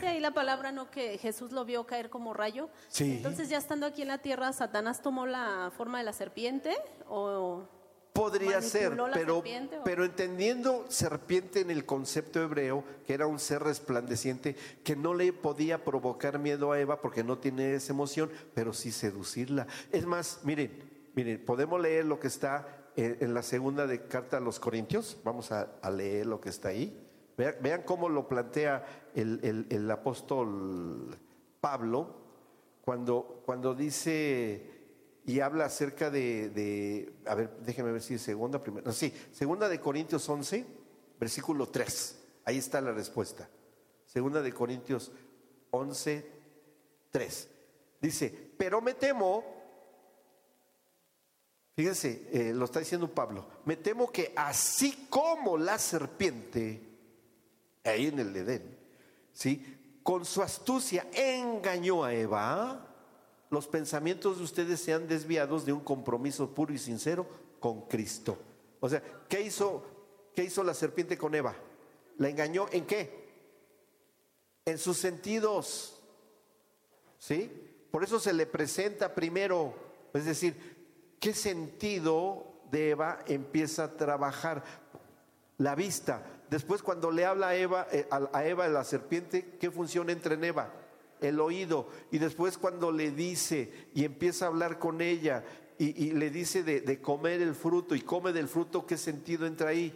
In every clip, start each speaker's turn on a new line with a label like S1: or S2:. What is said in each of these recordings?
S1: Sí, ahí la palabra no que Jesús lo vio caer como rayo.
S2: Sí.
S1: Entonces ya estando aquí en la tierra, Satanás tomó la forma de la serpiente o
S2: Podría ser, pero,
S1: serpiente,
S2: pero entendiendo serpiente en el concepto hebreo, que era un ser resplandeciente, que no le podía provocar miedo a Eva porque no tiene esa emoción, pero sí seducirla. Es más, miren, miren, podemos leer lo que está en, en la segunda de carta a los Corintios. Vamos a, a leer lo que está ahí. Vean, cómo lo plantea el, el- apóstol Pablo cuando, cuando dice y habla acerca de, de- a ver, déjenme ver si es segunda, primera, no, sí, segunda de Corintios 11, versículo 3, ahí está la respuesta. Segunda de Corintios 11, 3. Dice, pero me temo, fíjense, eh, lo está diciendo Pablo, me temo que así como la serpiente, ahí en el Edén, ¿sí? Con su astucia engañó a Eva. Los pensamientos de ustedes se han desviados de un compromiso puro y sincero con Cristo. O sea, ¿qué hizo, qué hizo la serpiente con Eva? ¿La engañó en qué? En sus sentidos. ¿Sí? Por eso se le presenta primero. Es decir, ¿qué sentido de Eva empieza a trabajar? La vista. Después cuando le habla a Eva, eh, a, Eva la serpiente, ¿qué función entra en Eva? El oído. Y después cuando le dice y empieza a hablar con ella y, le dice de, comer el fruto y come del fruto, ¿qué sentido entra ahí?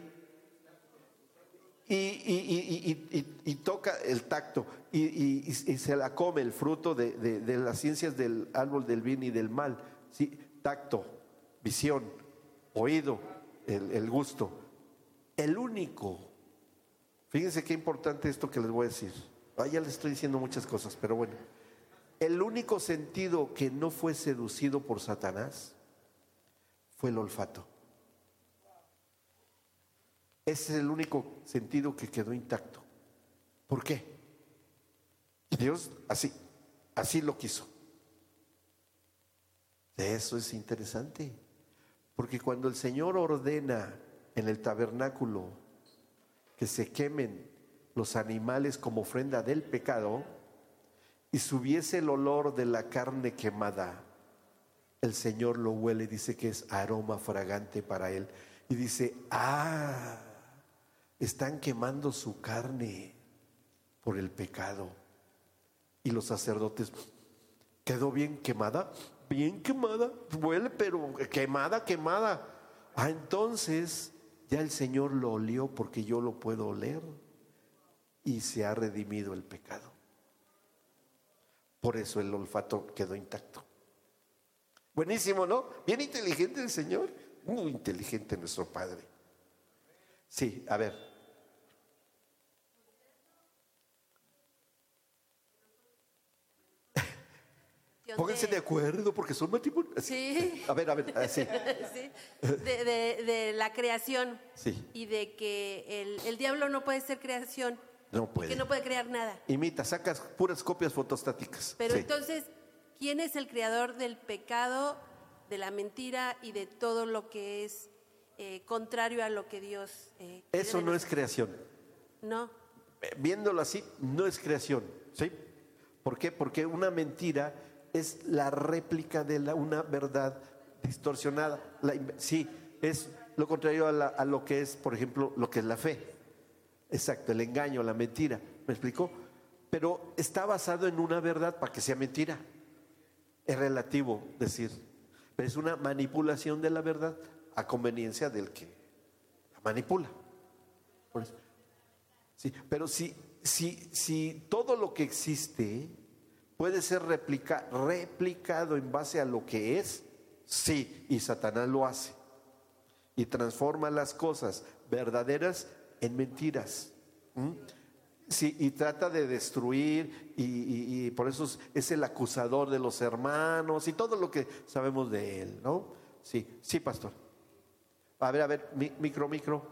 S2: Y, y- y- toca el tacto y, se la come el fruto de, las ciencias del árbol del bien y del mal. ¿sí? Tacto, visión, oído, el gusto. El único, fíjense qué importante esto que les voy a decir. Ah, ya les estoy diciendo muchas cosas, pero bueno. El único sentido que no fue seducido por Satanás fue el olfato. Ese es el único sentido que quedó intacto. ¿Por qué? Dios así, así lo quiso. Eso es interesante. Porque cuando el Señor ordena en el tabernáculo que se quemen los animales como ofrenda del pecado y subiese el olor de la carne quemada, el Señor lo huele, dice que es aroma fragante para él. Y dice, ah, están quemando su carne por el pecado. Y los sacerdotes, ¿quedó bien quemada? Bien quemada, huele, pero quemada, quemada. Ah, entonces ya el Señor lo olió porque yo lo puedo oler y se ha redimido el pecado. Por eso el olfato quedó intacto. Buenísimo, ¿no? Bien inteligente el Señor. Muy inteligente nuestro Padre. Sí, a ver. Pónganse de acuerdo porque son matrimonios.
S3: Sí.
S2: A ver, a ver, así.
S3: Sí, de, de- de la creación
S2: Sí.
S3: y de que el, el diablo no puede ser creación,
S2: No puede.
S3: que no puede crear nada.
S2: Imita, sacas puras copias fotostáticas.
S3: Pero
S2: Sí.
S3: entonces, ¿quién es el creador del pecado, de la mentira y de todo lo que es eh, contrario a lo que Dios... eh,
S2: Eso no es creación.
S3: No,
S2: Eh, Viéndolo así, no es creación. ¿Sí? ¿Por qué? Porque una mentira es la réplica de una verdad distorsionada. La sí, es lo contrario a lo que es, por ejemplo, lo que es la fe. Exacto, el engaño, la mentira. ¿Me explicó? Pero está basado en una verdad para que sea mentira. Es relativo decir. Pero es una manipulación de la verdad a conveniencia del que la manipula. Por eso. Sí, pero si, si, si todo lo que existe puede ser replica- replicado en base a lo que es, sí, y Satanás lo hace. Y transforma las cosas verdaderas en mentiras. Sí, y trata de destruir, y, por eso es, el acusador de los hermanos y todo lo que sabemos de él, ¿no? Sí, sí, pastor. A ver, a ver, mi- micro, micro.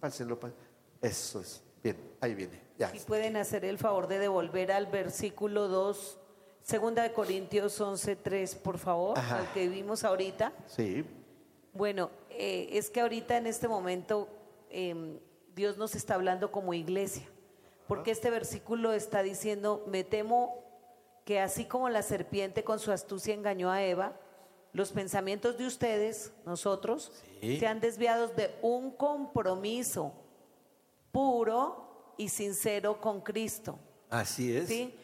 S2: Pásenlo, pa- Eso es. Bien, ahí viene. Ya.
S4: Si pueden hacer el favor de devolver al versículo 2, segunda de Corintios 11, 3, por favor,
S2: Ajá.
S4: al que vimos ahorita.
S2: Sí,
S4: Bueno, eh, es que ahorita en este momento em, Dios nos está hablando como iglesia, porque este versículo está diciendo, me temo que así como la serpiente con su astucia engañó a Eva, los pensamientos de ustedes, nosotros,
S2: Sí.
S4: sean desviados de un compromiso puro y sincero con Cristo.
S2: Así es.
S4: ¿sí?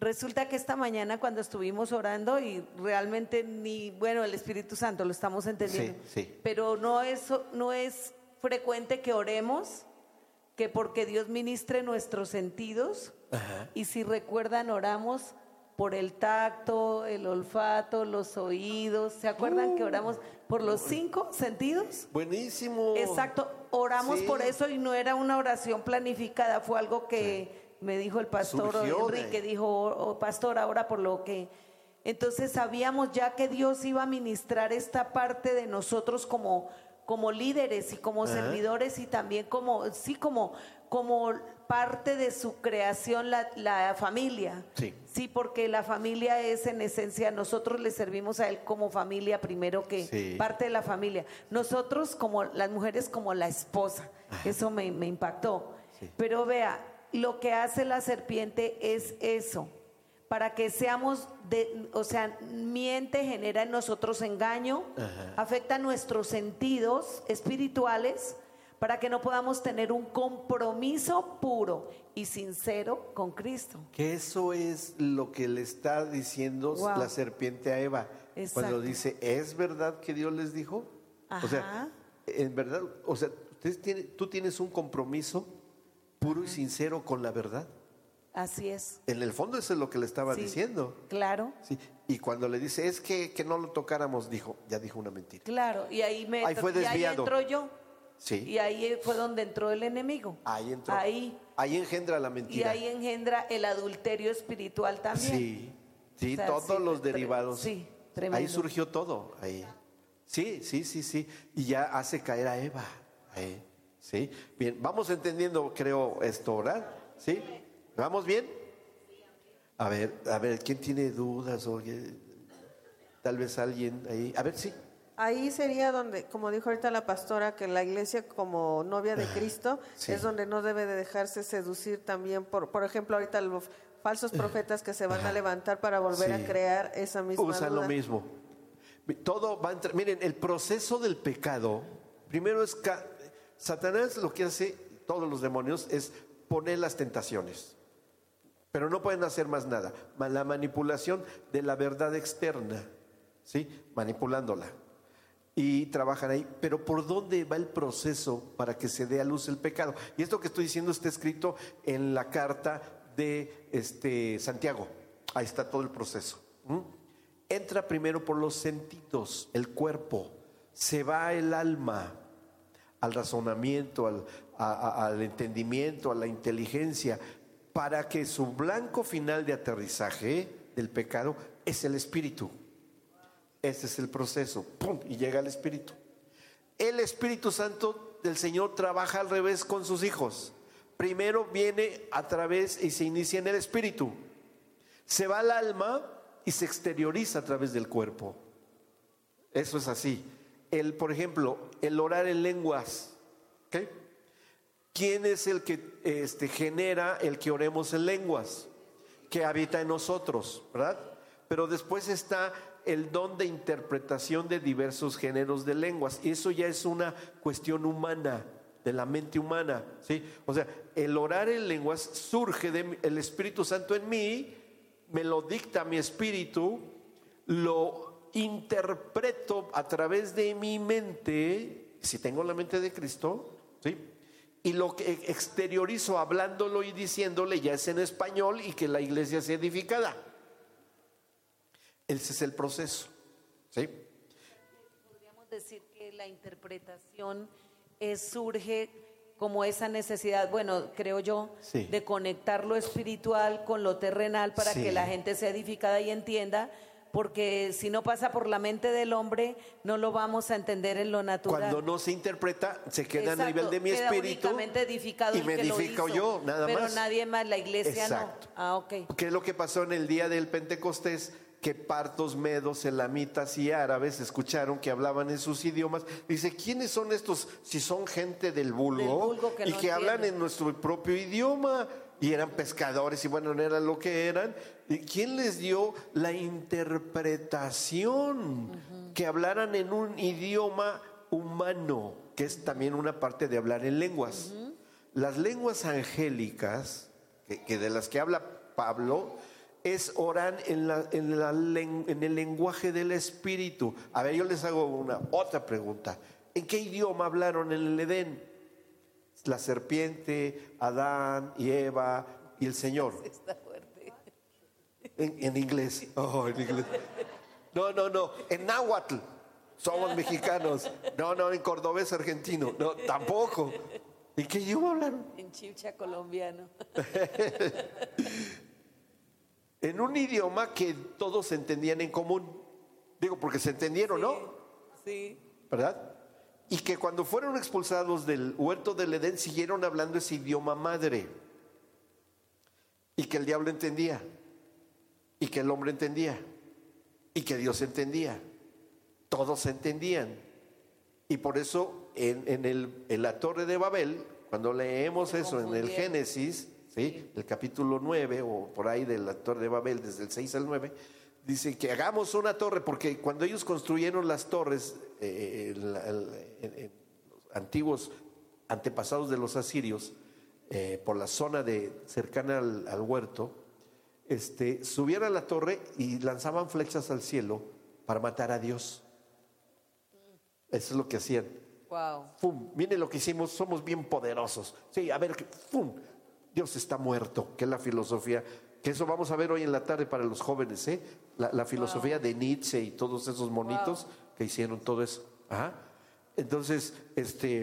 S4: Resulta que esta mañana cuando estuvimos orando y realmente ni, bueno, el Espíritu Santo lo estamos entendiendo,
S2: Sí, sí.
S4: pero no es, no es frecuente que oremos, que porque Dios ministre nuestros sentidos,
S2: Ajá.
S4: y si recuerdan, oramos por el tacto, el olfato, los oídos, ¿se acuerdan que oramos por los cinco sentidos?
S2: Buenísimo.
S4: Exacto, oramos
S2: Sí.
S4: por eso y no era una oración planificada, fue algo que me dijo el pastor
S2: Surgió
S4: Enrique, dijo, "Oh, oh, pastor, ahora por lo que... Entonces sabíamos ya que Dios iba a ministrar esta parte de nosotros como, como líderes y como
S2: Ajá.
S4: servidores y también como, sí, como, como parte de su creación, la, la familia.
S2: Sí.
S4: Sí, porque la familia es en esencia, nosotros le servimos a Él como familia primero que
S2: Sí.
S4: parte de la familia. Nosotros como las mujeres como la esposa. Eso me, me impactó.
S2: Sí.
S4: Pero vea, lo que hace la serpiente es eso. Para que seamos, de, o sea, miente, genera en nosotros engaño,
S2: Ajá.
S4: afecta nuestros sentidos espirituales, para que no podamos tener un compromiso puro y sincero con Cristo.
S2: Que eso es lo que le está diciendo
S4: Wow.
S2: la serpiente a Eva. Cuando dice, ¿es verdad que Dios les dijo? O sea, en verdad, o sea, ustedes tienen- tú tienes un compromiso puro y sincero con la verdad.
S4: Así es.
S2: En el fondo eso es lo que le estaba
S4: Sí.
S2: diciendo.
S4: Claro,
S2: Sí. Y cuando le dice, es que, que no lo tocáramos, dijo, ya dijo una mentira.
S4: claro. Y ahí me
S2: Ahí fue
S4: y ahí
S2: desviado.
S4: entro yo.
S2: Sí.
S4: Y ahí fue donde entró el enemigo.
S2: Ahí entró.
S4: Ahí.
S2: Ahí engendra la
S4: Y
S2: mentira.
S4: ahí engendra el adulterio espiritual también.
S2: Sí, sí,
S4: O sea,
S2: todos
S4: sí,
S2: los derivados.
S4: sí, tremendo.
S2: Ahí surgió todo, ahí. Sí, sí, sí, sí. Y ya hace caer a Eva. Ahí. Sí. Bien, vamos entendiendo, creo, esto, ¿verdad? ¿Sí? ¿Vamos bien? A ver, a ver, ¿quién tiene dudas? O tal vez alguien ahí. A ver, sí.
S5: Ahí sería donde, como dijo ahorita la pastora, que la iglesia como novia de Cristo
S2: sí.
S5: es donde no debe de dejarse seducir también por, por ejemplo, ahorita los falsos profetas que se van a levantar para volver
S2: Sí.
S5: a crear esa misma
S2: Usa
S5: duda.
S2: lo mismo. Todo va a entrar. Miren, el proceso del pecado, primero es. ca- Satanás lo que hace, todos los demonios, es poner las tentaciones. Pero no pueden hacer más nada. La manipulación de la verdad externa, ¿sí? Manipulándola. Y trabajan ahí. Pero ¿por dónde va el proceso para que se dé a luz el pecado? Y esto que estoy diciendo está escrito en la carta de este, Santiago. Ahí está todo el proceso. Entra primero por los sentidos, el cuerpo. Se va el alma al razonamiento, al entendimiento, a la inteligencia, para que su blanco final de aterrizaje del pecado es el espíritu. Ese es el proceso. ¡Pum! Y llega el espíritu. El Espíritu Santo del Señor trabaja al revés con sus hijos. Primero viene a través y se inicia en el espíritu. Se va al alma y se exterioriza a través del cuerpo. Eso es así. El, por ejemplo, el orar en lenguas. ¿ok? ¿Quién es el que este, genera el que oremos en lenguas? Que habita en nosotros, ¿verdad? Pero después está el don de interpretación de diversos géneros de lenguas. Y eso ya es una cuestión humana, de la mente humana, ¿sí? O sea, el orar en lenguas surge del Espíritu Santo en mí, me lo dicta mi espíritu, lo interpreto a través de mi mente, si tengo la mente de Cristo, ¿sí? Y lo que exteriorizo hablándolo y diciéndole ya es en español y que la iglesia sea edificada. Ese es el proceso, ¿sí?
S4: Podríamos decir que la interpretación es, surge como esa necesidad, bueno, creo yo,
S2: Sí.
S4: de conectar lo espiritual con lo terrenal para
S2: Sí.
S4: que la gente sea edificada y entienda, porque si no pasa por la mente del hombre, no lo vamos a entender en lo natural.
S2: Cuando no se interpreta, se queda a
S4: Exacto,
S2: nivel de mi
S4: queda
S2: espíritu
S4: edificado
S2: y me
S4: que lo
S2: edifico
S4: hizo,
S2: yo, nada
S4: pero
S2: más.
S4: nadie más, la iglesia
S2: Exacto.
S4: no. Ah, ok.
S2: ¿Qué es lo que pasó en el día del Pentecostés? Que partos, medos, elamitas y árabes escucharon que hablaban en sus idiomas. Dice, ¿quiénes son estos si son gente del vulgo,
S4: Del vulgo que
S2: y
S4: no
S2: que hablan en nuestro propio idioma? y eran pescadores y bueno, no eran lo que eran. ¿Y quién les dio la interpretación? Que hablaran en un idioma humano, que es también una parte de hablar en lenguas. Las lenguas angélicas, que, que de las que habla Pablo, es orar en, la- en la en el lenguaje del Espíritu. A ver, yo les hago una otra pregunta. ¿En qué idioma hablaron en el Edén? La serpiente, Adán y Eva y el Señor.
S4: Está fuerte.
S2: En, en inglés. Oh, en inglés. No, no, no. En náhuatl. Somos mexicanos. No, no, en cordobés argentino. No, tampoco. ¿En qué idioma hablaron?
S4: En chipcha colombiano.
S2: En un idioma que todos entendían en común. Digo, porque se entendieron, ¿no?
S4: Sí.
S2: ¿Verdad? Y que cuando fueron expulsados del huerto del Edén siguieron hablando ese idioma madre. Y que el diablo entendía. Y que el hombre entendía. Y que Dios entendía. Todos entendían. Y por eso en, en el, en la torre de Babel, cuando leemos eso en el. Génesis, ¿sí? el capítulo 9 o por ahí de la torre de Babel, desde el 6 al 9, dice que hagamos una torre, porque cuando ellos construyeron las torres, eh, los antiguos antepasados de los asirios, eh, por la zona de, cercana al, al huerto, este, subían a la torre y lanzaban flechas al cielo para matar a Dios. Eso es lo que hacían.
S4: Wow.
S2: ¡Fum! Miren lo que hicimos, somos bien poderosos. Sí, a ver, ¡fum! Dios está muerto, que es la filosofía, que eso vamos a ver hoy en la tarde para los jóvenes, ¿eh? La, la filosofía de Nietzsche y todos esos monitos que hicieron todo eso. Ajá. Entonces, este,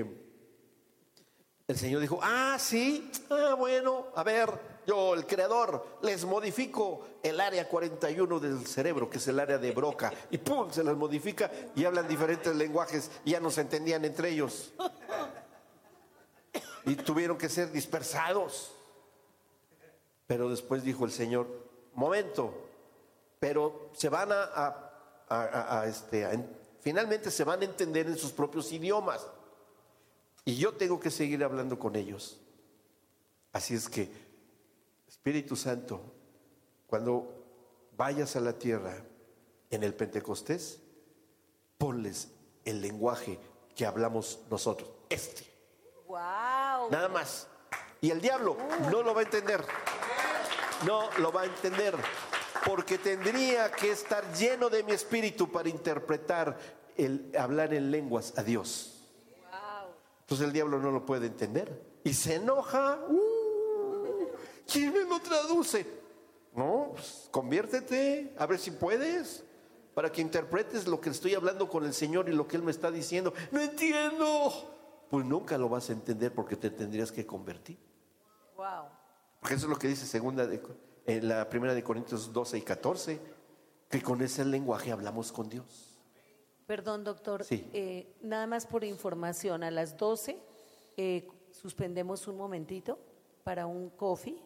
S2: el Señor dijo, ah, sí, ah, bueno, a ver, yo, el creador, les modifico el área 41 del cerebro, que es el área de Broca, y pum, se las modifica y hablan diferentes lenguajes y ya no se entendían entre ellos. Y tuvieron que ser dispersados. Pero después dijo el Señor, momento, pero se van a, a- a- este, finalmente se van a entender en sus propios idiomas. Y yo tengo que seguir hablando con ellos. Así es que, Espíritu Santo, cuando vayas a la tierra en el Pentecostés, ponles el lenguaje que hablamos nosotros. Este.
S4: Wow.
S2: Nada más. Y el diablo no lo va a entender. No lo va a entender. Porque tendría que estar lleno de mi espíritu para interpretar el hablar en lenguas a Dios. Entonces el diablo no lo puede entender. Y se enoja. Uh, ¿Quién me lo traduce? No, pues, conviértete, a ver si puedes, para que interpretes lo que estoy hablando con el Señor y lo que Él me está diciendo. No entiendo. Pues nunca lo vas a entender porque te tendrías que convertir.
S4: Wow.
S2: Porque eso es lo que dice segunda de, en la primera de Corintios 12 y 14, que con ese lenguaje hablamos con Dios.
S4: Perdón, doctor.
S2: Sí.
S4: Eh, nada más por información, a las 12 eh, suspendemos un momentito para un coffee.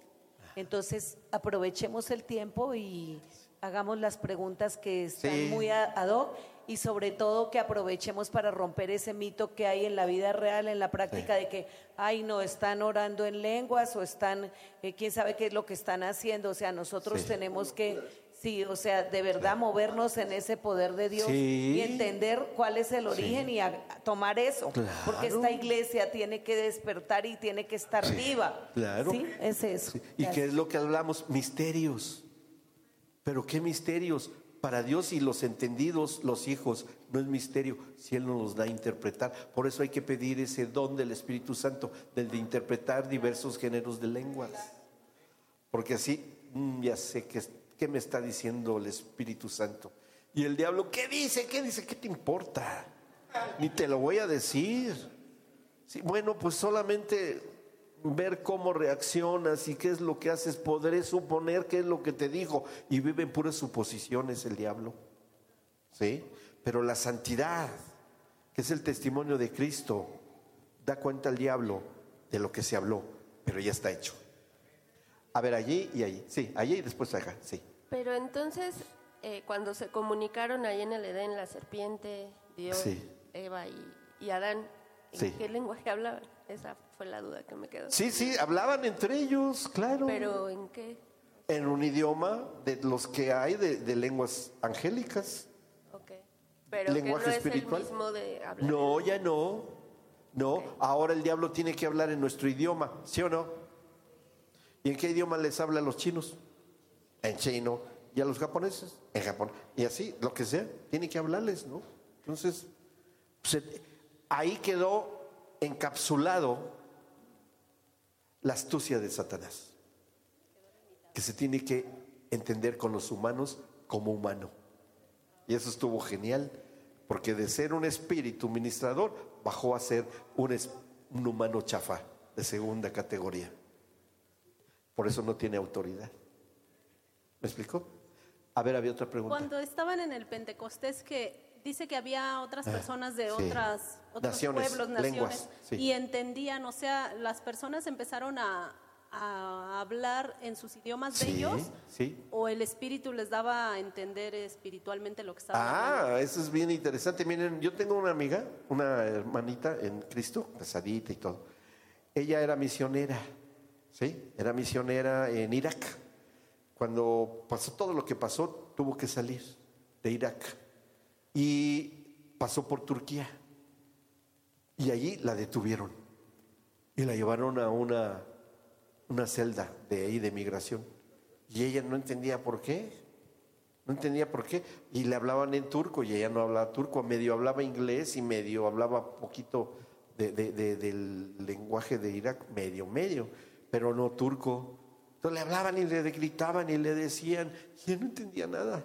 S4: Entonces, aprovechemos el tiempo y hagamos las preguntas que están
S2: Sí.
S4: muy ad hoc y sobre todo que aprovechemos para romper ese mito que hay en la vida real, en la práctica de que, ay, no, están orando en lenguas o están, eh, quién sabe qué es lo que están haciendo. O sea, nosotros
S2: Sí.
S4: tenemos que, sí, o sea, de verdad movernos en ese poder de Dios
S2: Sí.
S4: y entender cuál es el origen y a- a tomar eso. Porque
S2: Claro.
S4: esta iglesia tiene que despertar y tiene que estar viva.
S2: claro.
S4: Sí, es eso.
S2: ¿Y qué es lo que hablamos? Misterios. Pero qué misterios. Para Dios y los entendidos, los hijos, no es misterio si Él nos los da a interpretar. Por eso hay que pedir ese don del Espíritu Santo, del de interpretar diversos géneros de lenguas. Porque así, mm, ya sé qué me está diciendo el Espíritu Santo. Y el diablo, ¿qué dice? ¿Qué dice? ¿Qué te importa? Ni te lo voy a decir. Bueno, pues solamente ver cómo reaccionas y qué es lo que haces, podré suponer qué es lo que te dijo. Y vive en puras suposiciones el diablo. ¿Sí? Pero la santidad, que es el testimonio de Cristo, da cuenta al diablo de lo que se habló, pero ya está hecho. A ver, allí y allí. Sí, allí y después acá. Sí.
S6: Pero entonces, eh, cuando se comunicaron ahí en el Edén la serpiente, Dios,
S2: Sí.
S6: Eva y, y Adán, ¿en
S2: Sí.
S6: qué lenguaje hablaban? Esa fue la duda que me quedó.
S2: Sí, sí, hablaban entre ellos, claro.
S6: Pero ¿en qué?
S2: en un idioma de los que hay de, de lenguas angélicas.
S6: Ok. Pero
S2: Lenguaje
S6: que no
S2: espiritual.
S6: es el mismo de hablar.
S2: No, ya no. No, ahora el diablo tiene que hablar en nuestro idioma, ¿sí o no? ¿Y en qué idioma les habla a los chinos? En chino. ¿Y a los japoneses? En Japón. Y así, lo que sea, tiene que hablarles, ¿no? Entonces, pues, ahí quedó encapsulado la astucia de Satanás, que se tiene que entender con los humanos como humano. Y eso estuvo genial, porque de ser un espíritu ministrador bajó a ser un, humano chafa de segunda categoría. Por eso no tiene autoridad. ¿Me explicó? A ver, había otra pregunta.
S1: Cuando estaban en el Pentecostés, que dice que había otras personas de
S2: Ah, sí.
S1: otras, otros
S2: Naciones,
S1: pueblos, naciones,
S2: lenguas, sí.
S1: y entendían, o sea, las personas empezaron a, a hablar en sus idiomas de
S2: Sí,
S1: ellos,
S2: sí.
S1: o el Espíritu les daba a entender espiritualmente lo que hablando.
S2: Ah, eso es bien interesante. Miren, yo tengo una amiga, una hermanita en Cristo, casadita y todo. Ella era misionera, ¿sí? Era misionera en Irak. Cuando pasó todo lo que pasó, tuvo que salir de Irak. Y pasó por Turquía. Y allí la detuvieron. Y la llevaron a una, una celda de ahí de migración. Y ella no entendía por qué. No entendía por qué. Y le hablaban en turco y ella no hablaba turco. Medio hablaba inglés y medio hablaba poquito de- de- de- del lenguaje de Irak. Medio, medio. Pero no turco. Entonces le hablaban y le gritaban y le decían. Y ella no entendía nada.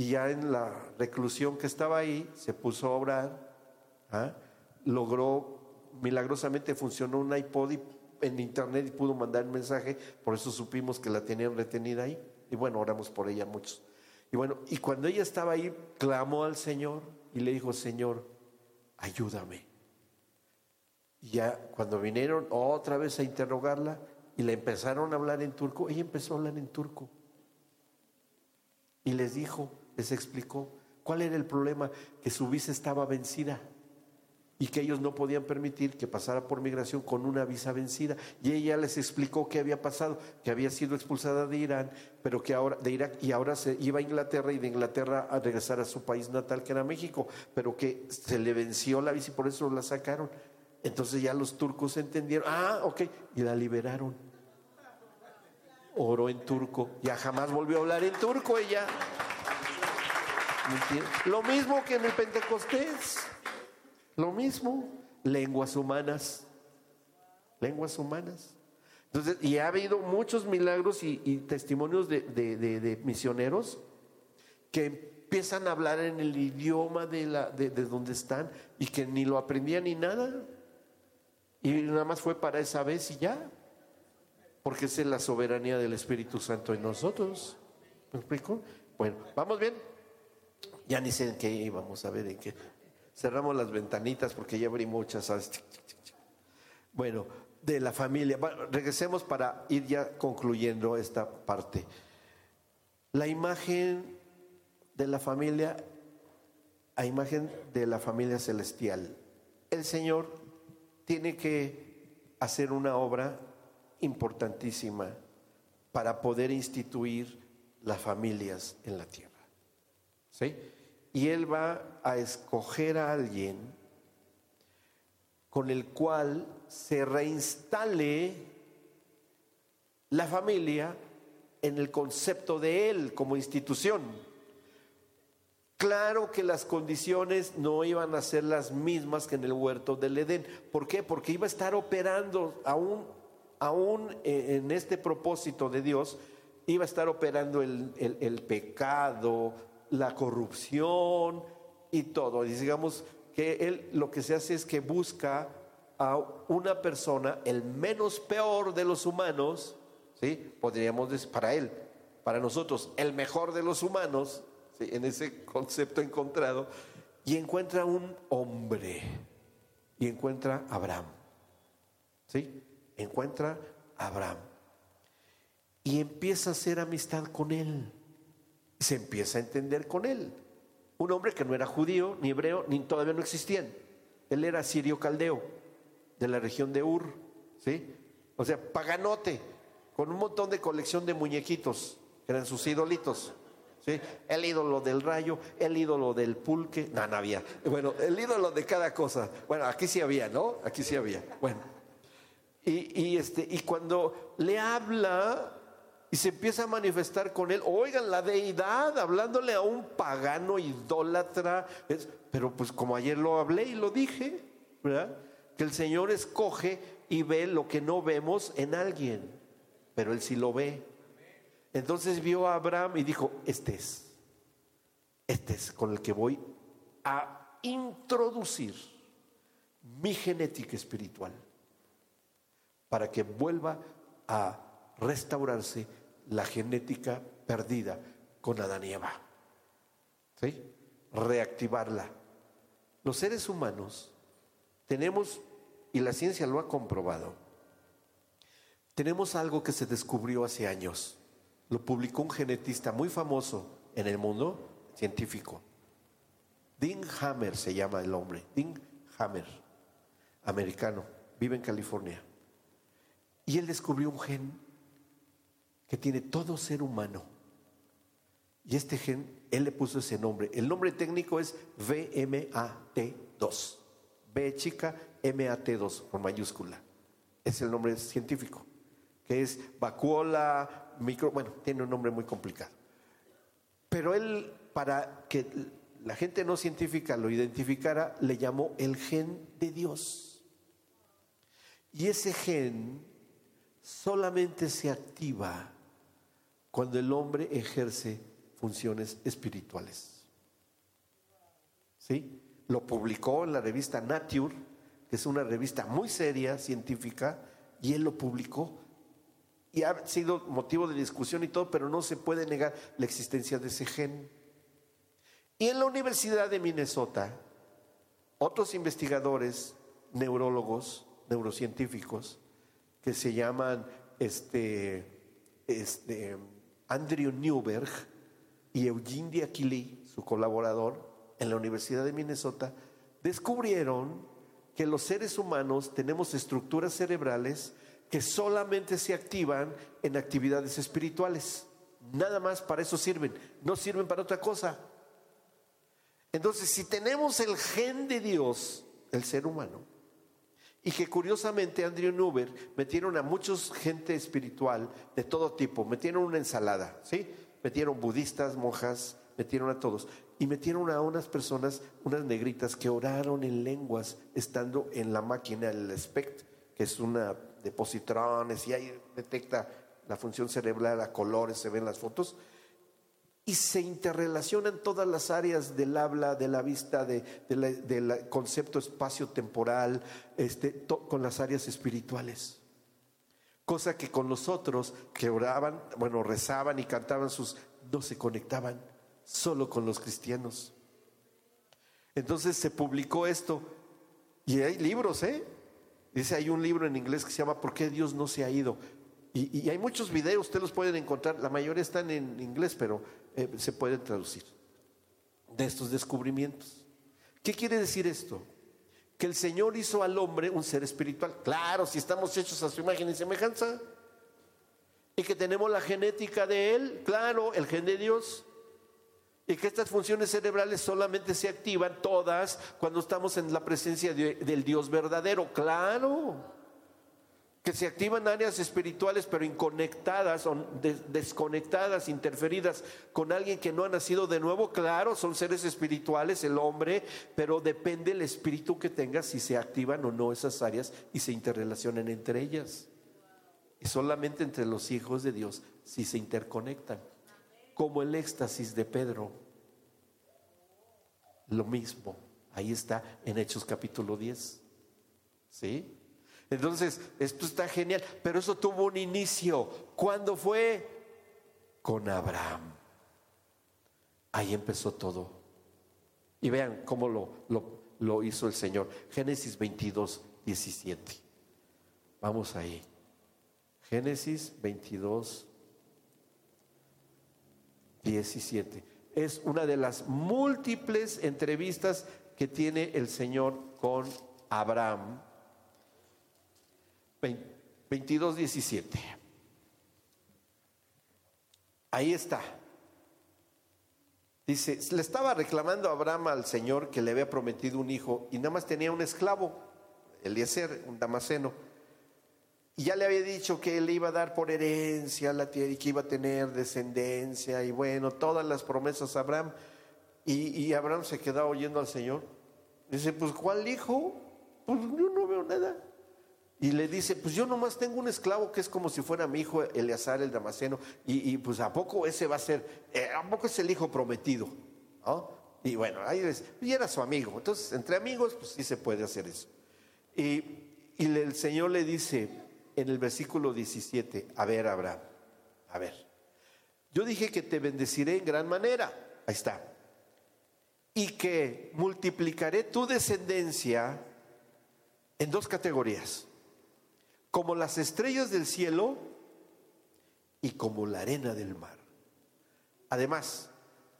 S2: Y ya en la reclusión que estaba ahí, se puso a orar. ¿ah? Logró, milagrosamente funcionó un iPod en internet y pudo mandar un mensaje. Por eso supimos que la tenían retenida ahí. Y bueno, oramos por ella muchos. Y bueno, y cuando ella estaba ahí, clamó al Señor y le dijo, Señor, ayúdame. Y ya cuando vinieron otra vez a interrogarla y le empezaron a hablar en turco, ella empezó a hablar en turco. Y les dijo, les explicó cuál era el problema, que su visa estaba vencida y que ellos no podían permitir que pasara por migración con una visa vencida. Y ella les explicó qué había pasado, que había sido expulsada de Irán, pero que ahora de Irak y ahora se iba a Inglaterra y de Inglaterra a regresar a su país natal que era México, pero que se le venció la visa y por eso la sacaron. Entonces ya los turcos entendieron, ah, ok, y la liberaron. Oró en turco, ya jamás volvió a hablar en turco ella. Lo mismo que en el Pentecostés. Lo mismo, lenguas humanas. Lenguas humanas. Entonces, y ha habido muchos milagros y, testimonios de, misioneros que empiezan a hablar en el idioma de, de donde están y que ni lo aprendían ni nada. Y nada más fue para esa vez y ya. Porque esa es la soberanía del Espíritu Santo en nosotros. ¿Me explico? Bueno, ¿vamos bien? Ya ni sé en qué íbamos a ver en qué. Cerramos las ventanitas porque ya abrí muchas. ¿sabes? Bueno, de la familia. Bueno, regresemos para ir ya concluyendo esta parte. La imagen de la familia, a imagen de la familia celestial. El Señor tiene que hacer una obra importantísima para poder instituir las familias en la tierra. ¿Sí? Y Él va a escoger a alguien con el cual se reinstale la familia en el concepto de Él como institución. Claro que las condiciones no iban a ser las mismas que en el huerto del Edén. ¿Por qué? Porque iba a estar operando aún, aún en este propósito de Dios, iba a estar operando el, el- el pecado, la corrupción y todo. Y digamos que Él lo que se hace es que busca a una persona, el menos peor de los humanos, ¿sí? Podríamos decir, para Él, para nosotros, el mejor de los humanos, ¿sí? en ese concepto encontrado, y encuentra un hombre, y encuentra a Abraham, ¿sí? Encuentra a Abraham, y empieza a hacer amistad con él, se empieza a entender con él. Un hombre que no era judío, ni hebreo, ni todavía no existían. Él era sirio caldeo. de la región de Ur, ¿sí? O sea, paganote, con un montón de colección de muñequitos, que eran sus idolitos. ¿Sí? El ídolo del rayo, el ídolo del pulque, no, no había. Bueno, el ídolo de cada cosa. Bueno, aquí sí había, ¿no? Aquí sí había. Bueno. Y, y este, y cuando le habla y se empieza a manifestar con él, oigan, la deidad, hablándole a un pagano idólatra, es- pero pues como ayer lo hablé y lo dije, ¿verdad? Que el Señor escoge y ve lo que no vemos en alguien, pero él sí lo ve. Entonces vio a Abraham y dijo, este es, este es con el que voy a introducir mi genética espiritual para que vuelva a restaurarse la genética perdida con Adán y Eva. ¿Sí? Reactivarla. Los seres humanos tenemos, y la ciencia lo ha comprobado, tenemos algo que se descubrió hace años. Lo publicó un genetista muy famoso en el mundo científico. Dean Hammer se llama el hombre. Dean Hammer, americano, vive en California. Y él descubrió un gen que tiene todo ser humano. Y este gen, él le puso ese nombre. El nombre técnico es VMAT2. B chica, MAT2 con mayúscula. Es el nombre científico. Que es vacuola, micro. Bueno, tiene un nombre muy complicado. Pero él, para que la gente no científica lo identificara, le llamó el gen de Dios. Y ese gen solamente se activa cuando el hombre ejerce funciones espirituales. ¿Sí? Lo publicó en la revista Nature, que es una revista muy seria, científica, y él lo publicó. Y ha sido motivo de discusión y todo, pero no se puede negar la existencia de ese gen. Y en la Universidad de Minnesota, otros investigadores, neurólogos, neurocientíficos, que se llaman este, este, Andrew Newberg y Eugene Diakili, su colaborador, en la Universidad de Minnesota, descubrieron que los seres humanos tenemos estructuras cerebrales que solamente se activan en actividades espirituales. Nada más para eso sirven, no sirven para otra cosa. Entonces, si tenemos el gen de Dios, el ser humano, y que curiosamente Andrew Nuber metieron a muchos gente espiritual de todo tipo, metieron una ensalada, ¿sí? Metieron budistas, monjas, metieron a todos. Y metieron a unas personas, unas negritas que oraron en lenguas estando en la máquina, el SPECT, que es una de positrones y ahí detecta la función cerebral a colores, se ven las fotos y se interrelacionan todas las áreas del habla, de la vista, de- de del concepto espacio-temporal, este, con las áreas espirituales. Cosa que con los otros que oraban, bueno, rezaban y cantaban sus, no se conectaban, solo con los cristianos. Entonces se publicó esto y hay libros, ¿eh? Dice, hay un libro en inglés que se llama ¿Por qué Dios no se ha ido? Y, y hay muchos videos, ustedes los pueden encontrar, la mayoría están en inglés, pero eh, se pueden traducir, de estos descubrimientos. ¿Qué quiere decir esto? Que el Señor hizo al hombre un ser espiritual. Claro, si estamos hechos a su imagen y semejanza. Y que tenemos la genética de Él, claro, el gen de Dios. Y que estas funciones cerebrales solamente se activan todas cuando estamos en la presencia de- del Dios verdadero, claro que se activan áreas espirituales pero inconectadas o des- desconectadas, interferidas con alguien que no ha nacido de nuevo, claro, son seres espirituales el hombre, pero depende el espíritu que tenga si se activan o no esas áreas y se interrelacionan entre ellas. Y solamente entre los hijos de Dios si se interconectan, como el éxtasis de Pedro. Lo mismo, ahí está en Hechos capítulo 10. ¿Sí? Entonces, esto está genial, pero eso tuvo un inicio. ¿Cuándo fue? Con Abraham. Ahí empezó todo. Y vean cómo lo, lo, hizo el Señor. Génesis 22, 17. Vamos ahí. Génesis 22, 17. Es una de las múltiples entrevistas que tiene el Señor con Abraham. 22, 17. Ahí está. Dice, le estaba reclamando a Abraham al Señor que le había prometido un hijo y nada más tenía un esclavo, Eliezer, un damaseno. Y ya le había dicho que le iba a dar por herencia la tierra y que iba a tener descendencia y bueno, todas las promesas a Abraham. Y, y Abraham se quedaba oyendo al Señor. Dice, pues ¿cuál hijo? Pues yo no veo nada. Y le dice, pues yo nomás tengo un esclavo que es como si fuera mi hijo Eleazar el Damasceno. Y, y pues ¿a poco ese va a ser, eh, ¿a poco es el hijo prometido? ¿No? Y bueno, ahí es, y era su amigo. Entonces, entre amigos, pues sí se puede hacer eso. Y, y el Señor le dice en el versículo 17, a ver, Abraham, a ver, yo dije que te bendeciré en gran manera. Ahí está. Y que multiplicaré tu descendencia en dos categorías como las estrellas del cielo y como la arena del mar. Además,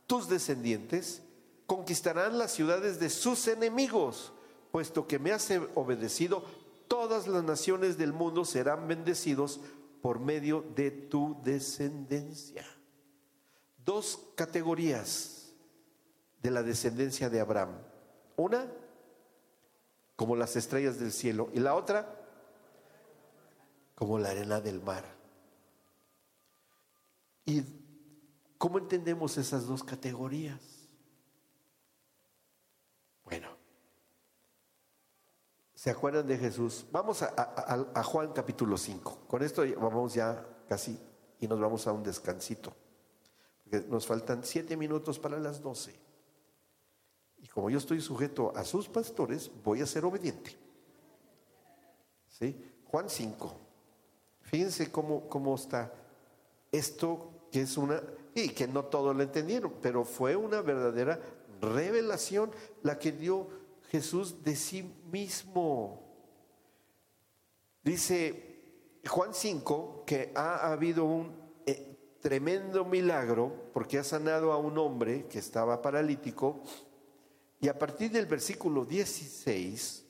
S2: tus descendientes conquistarán las ciudades de sus enemigos, puesto que me has obedecido, todas las naciones del mundo serán bendecidos por medio de tu descendencia. Dos categorías de la descendencia de Abraham. Una, como las estrellas del cielo, y la otra, como la arena del mar. ¿Y cómo entendemos esas dos categorías? Bueno, ¿se acuerdan de Jesús? Vamos a, Juan capítulo 5. Con esto vamos ya casi y nos vamos a un descansito. Porque nos faltan siete minutos para las doce. Y como yo estoy sujeto a sus pastores, voy a ser obediente. ¿Sí? Juan 5. Fíjense cómo, cómo está esto que es una, y que no todos lo entendieron, pero fue una verdadera revelación la que dio Jesús de sí mismo. Dice Juan 5 que ha habido un eh, tremendo milagro porque ha sanado a un hombre que estaba paralítico y a partir del versículo 16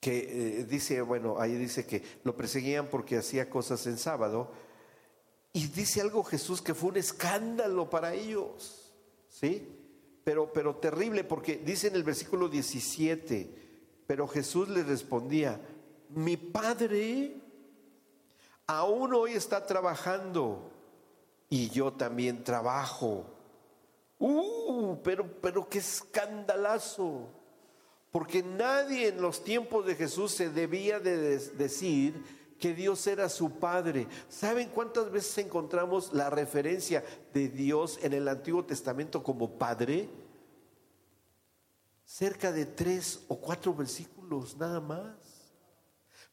S2: que eh, dice, bueno, ahí dice que lo perseguían porque hacía cosas en sábado, y dice algo Jesús que fue un escándalo para ellos, ¿sí? Pero, pero terrible, porque dice en el versículo 17, pero Jesús le respondía, mi Padre aún hoy está trabajando y yo también trabajo. Uh, pero, pero qué escandalazo. Porque nadie en los tiempos de Jesús se debía de decir que Dios era su Padre. ¿Saben cuántas veces encontramos la referencia de Dios en el Antiguo Testamento como Padre? Cerca de tres o cuatro versículos nada más.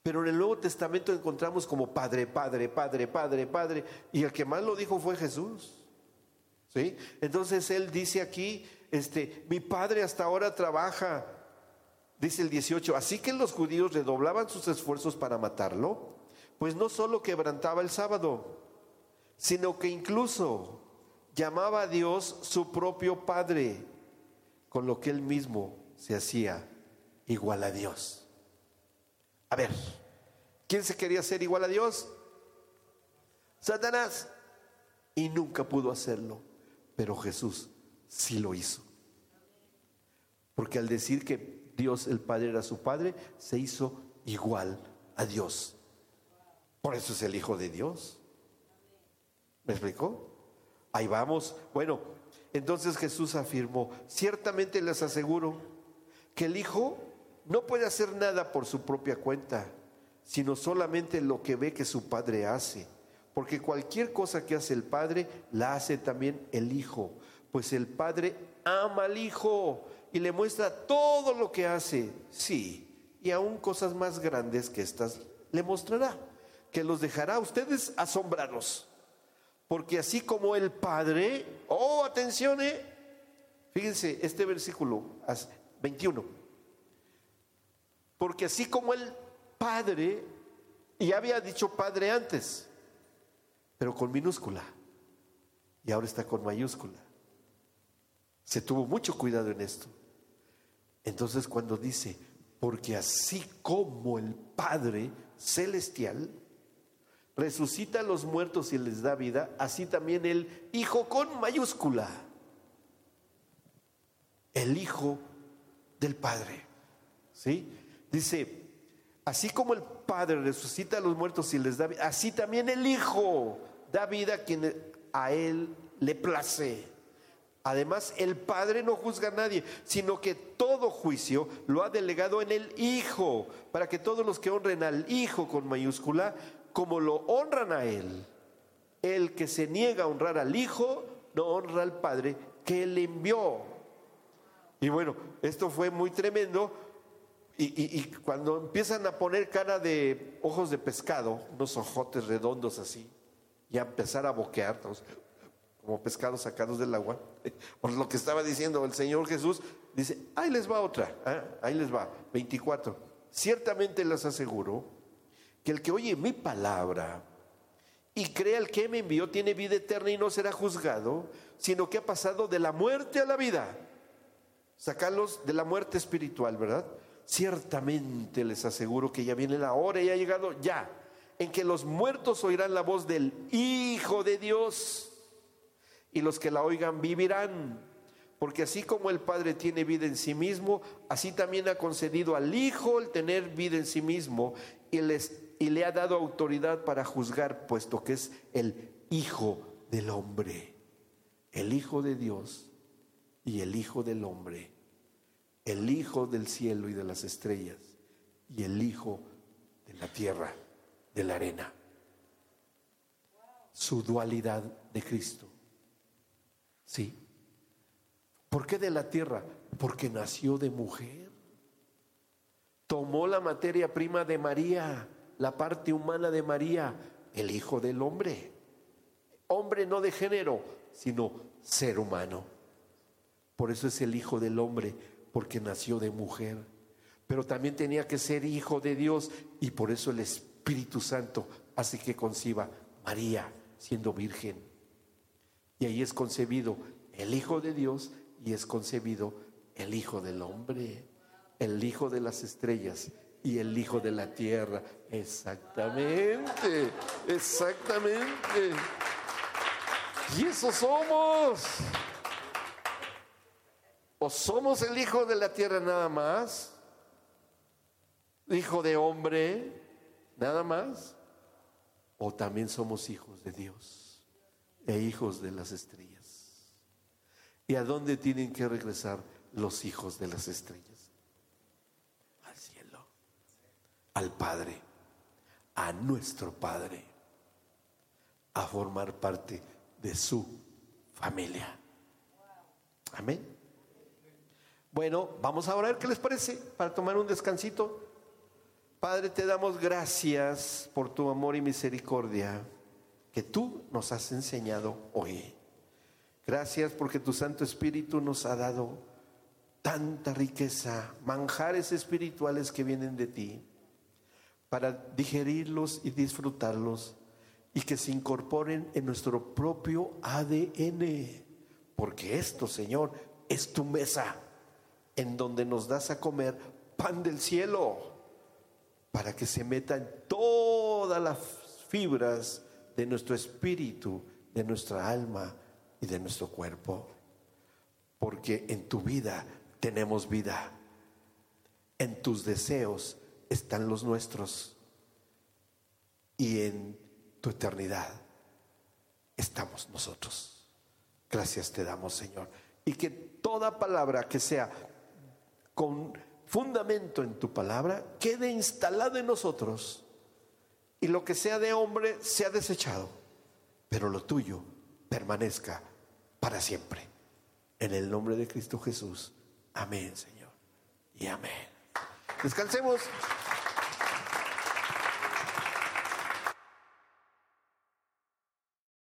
S2: Pero en el Nuevo Testamento encontramos como Padre, Padre, Padre, Padre, Padre. Y el que más lo dijo fue Jesús. ¿Sí? Entonces él dice aquí, este, mi Padre hasta ahora trabaja. Dice el 18, así que los judíos redoblaban sus esfuerzos para matarlo, pues no solo quebrantaba el sábado, sino que incluso llamaba a Dios su propio Padre, con lo que él mismo se hacía igual a Dios. A ver, ¿quién se quería hacer igual a Dios? Satanás. Y nunca pudo hacerlo, pero Jesús sí lo hizo. Porque al decir que Dios el Padre era su Padre, se hizo igual a Dios. Por eso es el Hijo de Dios. ¿Me explicó? Ahí vamos. Bueno, entonces Jesús afirmó, ciertamente les aseguro que el Hijo no puede hacer nada por su propia cuenta, sino solamente lo que ve que su Padre hace. Porque cualquier cosa que hace el Padre, la hace también el Hijo. Pues el Padre ama al Hijo y le muestra todo lo que hace. Sí, y aún cosas más grandes que estas le mostrará, que los dejará a ustedes asombrados. Porque así como el Padre, oh, atención, eh, fíjense este versículo as- 21. Porque así como el Padre, y había dicho Padre antes, pero con minúscula, y ahora está con mayúscula. Se tuvo mucho cuidado en esto. Entonces cuando dice, porque así como el Padre celestial resucita a los muertos y les da vida, así también el Hijo con mayúscula, el Hijo del Padre. ¿Sí? Dice, así como el Padre resucita a los muertos y les da vida, así también el Hijo da vida a quien a Él le place. Además, el Padre no juzga a nadie, sino que todo juicio lo ha delegado en el Hijo, para que todos los que honren al Hijo con mayúscula, como lo honran a Él, el que se niega a honrar al Hijo, no honra al Padre que le envió. Y bueno, esto fue muy tremendo. Y, cuando empiezan a poner cara de ojos de pescado, unos ojotes redondos así, y a empezar a boquear, como pescados sacados del agua, por lo que estaba diciendo el Señor Jesús, dice, ahí les va otra, ¿ah? ahí les va, 24. Ciertamente les aseguro que el que oye mi palabra y cree al que me envió tiene vida eterna y no será juzgado, sino que ha pasado de la muerte a la vida. Sacarlos de la muerte espiritual, ¿verdad? Ciertamente les aseguro que ya viene la hora y ha llegado ya, en que los muertos oirán la voz del Hijo de Dios y los que la oigan vivirán. Porque así como el Padre tiene vida en sí mismo, así también ha concedido al Hijo el tener vida en sí mismo y, les, y le ha dado autoridad para juzgar, puesto que es el Hijo del hombre, el Hijo de Dios y el Hijo del hombre, el Hijo del cielo y de las estrellas y el Hijo de la tierra, de la arena. Su dualidad de Cristo. Sí. ¿Por qué de la tierra? Porque nació de mujer. Tomó la materia prima de María, la parte humana de María, el Hijo del hombre. Hombre no de género, sino ser humano. Por eso es el Hijo del hombre, porque nació de mujer. Pero también tenía que ser Hijo de Dios y por eso el Espíritu Santo hace que conciba María siendo virgen. Y ahí es concebido el Hijo de Dios y es concebido el Hijo del hombre, el Hijo de las estrellas y el Hijo de la tierra. Exactamente, exactamente. Y eso somos. O somos el Hijo de la tierra nada más, Hijo de hombre nada más, o también somos hijos de Dios e hijos de las estrellas. ¿Y a dónde tienen que regresar los hijos de las estrellas? Al cielo, al Padre, a nuestro Padre, a formar parte de su familia. Amén. Bueno, vamos a orar, ¿qué les parece? Para tomar un descansito. Padre, te damos gracias por tu amor y misericordia que tú nos has enseñado hoy. Gracias porque tu Santo Espíritu nos ha dado tanta riqueza, manjares espirituales que vienen de ti, para digerirlos y disfrutarlos y que se incorporen en nuestro propio ADN. Porque esto, Señor, es tu mesa en donde nos das a comer pan del cielo para que se metan todas las fibras de nuestro espíritu, de nuestra alma y de nuestro cuerpo. Porque en tu vida tenemos vida. En tus deseos están los nuestros. Y en tu eternidad estamos nosotros. Gracias te damos, Señor. Y que toda palabra que sea con fundamento en tu palabra quede instalada en nosotros. Y lo que sea de hombre sea desechado. Pero lo tuyo permanezca para siempre. En el nombre de Cristo Jesús. Amén, Señor. Y amén. Descansemos.